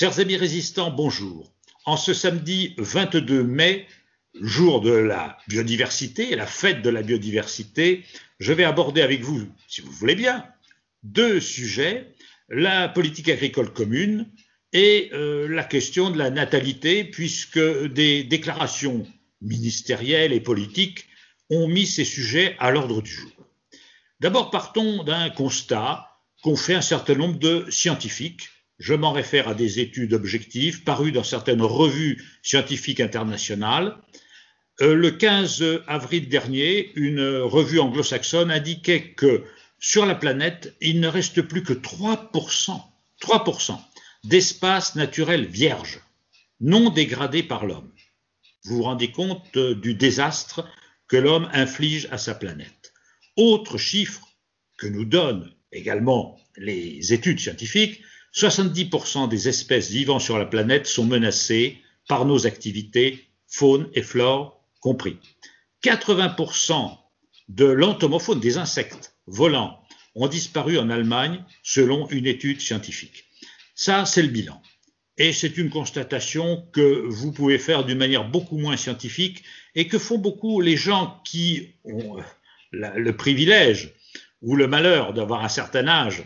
Chers amis résistants, bonjour. En ce samedi 22 mai, jour de la biodiversité, la fête de la biodiversité, je vais aborder avec vous, si vous voulez bien, deux sujets, la politique agricole commune et euh, la question de la natalité, puisque des déclarations ministérielles et politiques ont mis ces sujets à l'ordre du jour. D'abord, partons d'un constat qu'ont fait un certain nombre de scientifiques. Je m'en réfère à des études objectives parues dans certaines revues scientifiques internationales. Euh, le 15 avril dernier, une revue anglo-saxonne indiquait que sur la planète, il ne reste plus que 3%, 3% d'espace naturel vierge, non dégradé par l'homme. Vous vous rendez compte euh, du désastre que l'homme inflige à sa planète. Autre chiffre que nous donnent également les études scientifiques, 70% des espèces vivant sur la planète sont menacées par nos activités, faune et flore compris. 80% de l'entomofaune, des insectes volants, ont disparu en Allemagne selon une étude scientifique. Ça, c'est le bilan. Et c'est une constatation que vous pouvez faire d'une manière beaucoup moins scientifique et que font beaucoup les gens qui ont le privilège ou le malheur d'avoir un certain âge.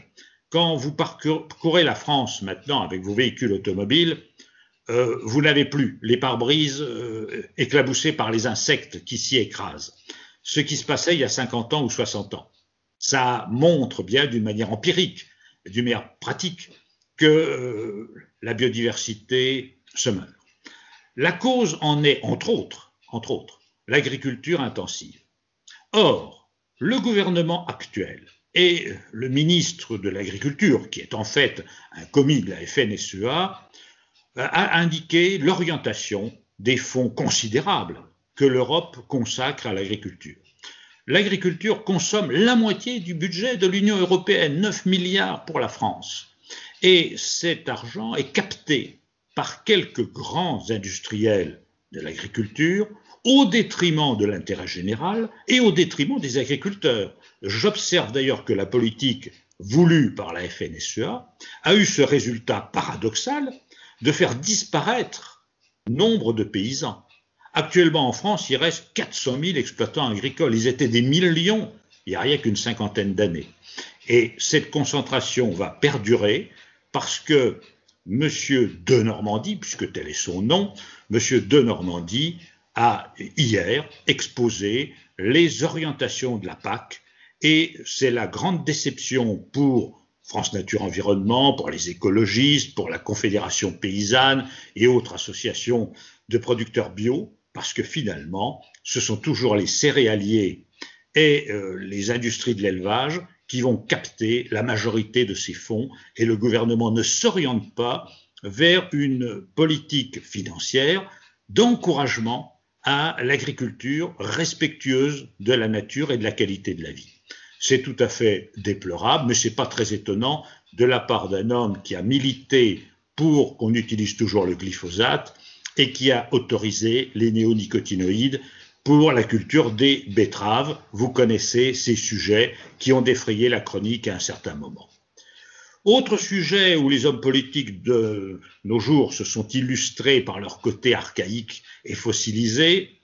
Quand vous parcourez la France maintenant avec vos véhicules automobiles, euh, vous n'avez plus les pare-brises euh, éclaboussés par les insectes qui s'y écrasent. Ce qui se passait il y a 50 ans ou 60 ans. Ça montre bien d'une manière empirique, d'une manière pratique, que euh, la biodiversité se meurt. La cause en est, entre autres, entre autres, l'agriculture intensive. Or, le gouvernement actuel et le ministre de l'Agriculture, qui est en fait un commis de la FNSEA, a indiqué l'orientation des fonds considérables que l'Europe consacre à l'agriculture. L'agriculture consomme la moitié du budget de l'Union européenne, 9 milliards pour la France. Et cet argent est capté par quelques grands industriels de l'agriculture au détriment de l'intérêt général et au détriment des agriculteurs. J'observe d'ailleurs que la politique voulue par la FNSEA a eu ce résultat paradoxal de faire disparaître nombre de paysans. Actuellement en France, il reste 400 000 exploitants agricoles. Ils étaient des millions il n'y a rien qu'une cinquantaine d'années. Et cette concentration va perdurer parce que M. de Normandie, puisque tel est son nom, M. de Normandie a hier exposé les orientations de la PAC et c'est la grande déception pour France Nature Environnement, pour les écologistes, pour la Confédération paysanne et autres associations de producteurs bio, parce que finalement, ce sont toujours les céréaliers et euh, les industries de l'élevage qui vont capter la majorité de ces fonds et le gouvernement ne s'oriente pas vers une politique financière d'encouragement à l'agriculture respectueuse de la nature et de la qualité de la vie. C'est tout à fait déplorable, mais c'est pas très étonnant de la part d'un homme qui a milité pour qu'on utilise toujours le glyphosate et qui a autorisé les néonicotinoïdes pour la culture des betteraves. Vous connaissez ces sujets qui ont défrayé la chronique à un certain moment. Autre sujet où les hommes politiques de nos jours se sont illustrés par leur côté archaïque et fossilisé,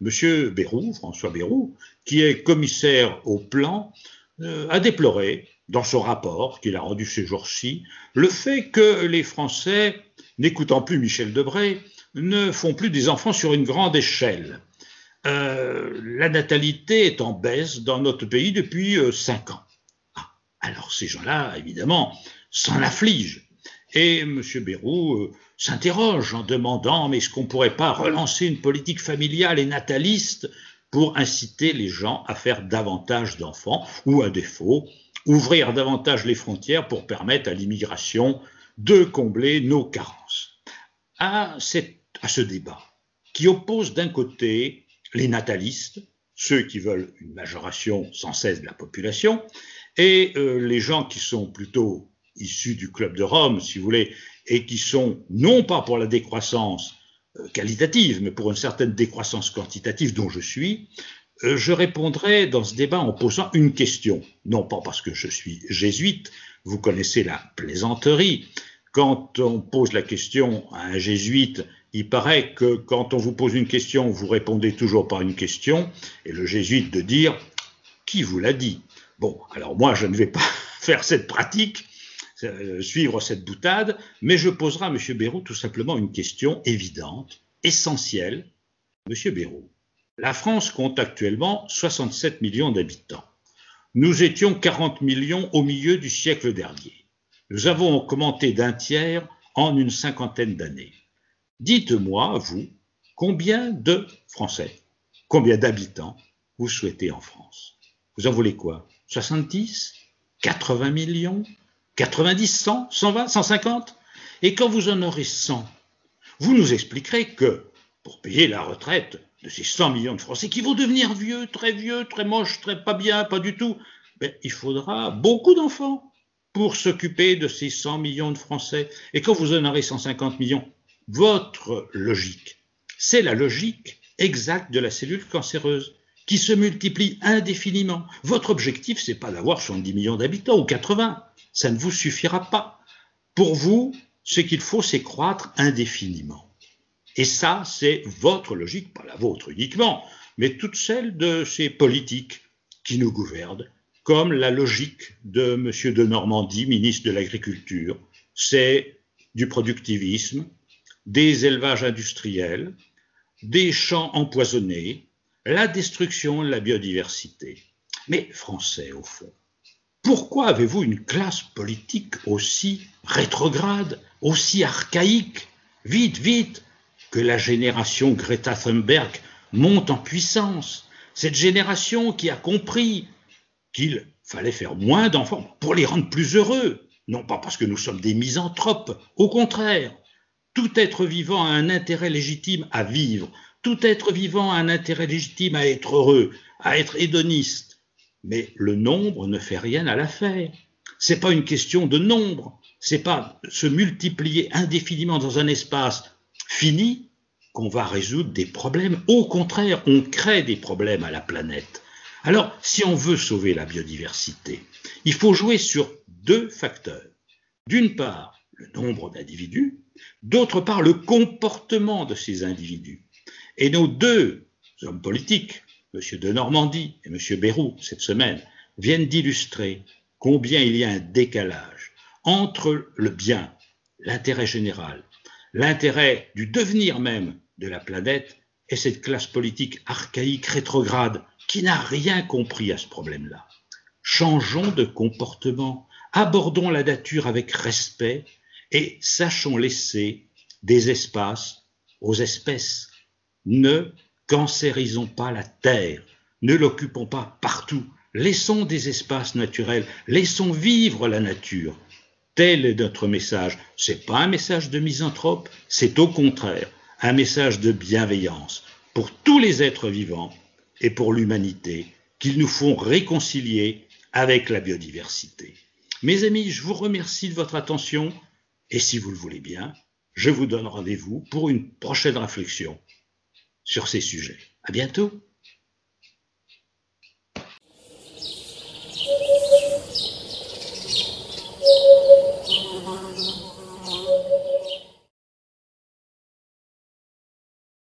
M. Bérou, François Bérou, qui est commissaire au plan, euh, a déploré, dans son rapport qu'il a rendu ces jours-ci, le fait que les Français, n'écoutant plus Michel Debré, ne font plus des enfants sur une grande échelle. Euh, la natalité est en baisse dans notre pays depuis euh, cinq ans. Alors ces gens-là, évidemment, s'en affligent. Et M. Bérou euh, s'interroge en demandant mais est-ce qu'on ne pourrait pas relancer une politique familiale et nataliste pour inciter les gens à faire davantage d'enfants ou à défaut ouvrir davantage les frontières pour permettre à l'immigration de combler nos carences? À ce débat qui oppose d'un côté les natalistes, ceux qui veulent une majoration sans cesse de la population, et euh, les gens qui sont plutôt issus du Club de Rome, si vous voulez, et qui sont non pas pour la décroissance euh, qualitative, mais pour une certaine décroissance quantitative dont je suis, euh, je répondrai dans ce débat en posant une question, non pas parce que je suis jésuite, vous connaissez la plaisanterie, quand on pose la question à un jésuite, il paraît que quand on vous pose une question, vous répondez toujours par une question, et le jésuite de dire Qui vous l'a dit? Bon, alors moi, je ne vais pas faire cette pratique, euh, suivre cette boutade, mais je poserai à M. Béraud tout simplement une question évidente, essentielle. M. Béraud, la France compte actuellement 67 millions d'habitants. Nous étions 40 millions au milieu du siècle dernier. Nous avons augmenté d'un tiers en une cinquantaine d'années. Dites-moi, vous, combien de Français, combien d'habitants vous souhaitez en France? Vous en voulez quoi? 70 80 millions? 90 100 120 150 Et quand vous en aurez 100, vous nous expliquerez que, pour payer la retraite de ces 100 millions de Français qui vont devenir vieux, très vieux, très moches, très pas bien, pas du tout, ben, il faudra beaucoup d'enfants pour s'occuper de ces 100 millions de Français. Et quand vous en aurez 150 millions, votre logique, c'est la logique exacte de la cellule cancéreuse qui se multiplie indéfiniment. Votre objectif, c'est pas d'avoir 70 millions d'habitants ou 80. Ça ne vous suffira pas. Pour vous, ce qu'il faut, c'est croître indéfiniment. Et ça, c'est votre logique, pas la vôtre uniquement, mais toute celle de ces politiques qui nous gouvernent comme la logique de M. de Normandie, ministre de l'Agriculture. C'est du productivisme, des élevages industriels, des champs empoisonnés, la destruction de la biodiversité. Mais français, au fond, pourquoi avez-vous une classe politique aussi rétrograde, aussi archaïque Vite, vite, que la génération Greta Thunberg monte en puissance. Cette génération qui a compris qu'il fallait faire moins d'enfants pour les rendre plus heureux, non pas parce que nous sommes des misanthropes, au contraire. Tout être vivant a un intérêt légitime à vivre, tout être vivant a un intérêt légitime à être heureux, à être hédoniste. Mais le nombre ne fait rien à l'affaire. C'est pas une question de nombre, c'est pas se multiplier indéfiniment dans un espace fini qu'on va résoudre des problèmes. Au contraire, on crée des problèmes à la planète. Alors, si on veut sauver la biodiversité, il faut jouer sur deux facteurs. D'une part, le nombre d'individus, d'autre part, le comportement de ces individus. Et nos deux hommes politiques, M. de Normandie et M. Bérou, cette semaine, viennent d'illustrer combien il y a un décalage entre le bien, l'intérêt général, l'intérêt du devenir même de la planète et cette classe politique archaïque, rétrograde, qui n'a rien compris à ce problème-là. Changeons de comportement, abordons la nature avec respect et sachons laisser des espaces aux espèces. Ne cancérisons pas la terre, ne l'occupons pas partout, laissons des espaces naturels, laissons vivre la nature. Tel est notre message. C'est pas un message de misanthrope, c'est au contraire un message de bienveillance pour tous les êtres vivants et pour l'humanité qu'ils nous font réconcilier avec la biodiversité. Mes amis, je vous remercie de votre attention et si vous le voulez bien, je vous donne rendez-vous pour une prochaine réflexion sur ces sujets. À bientôt.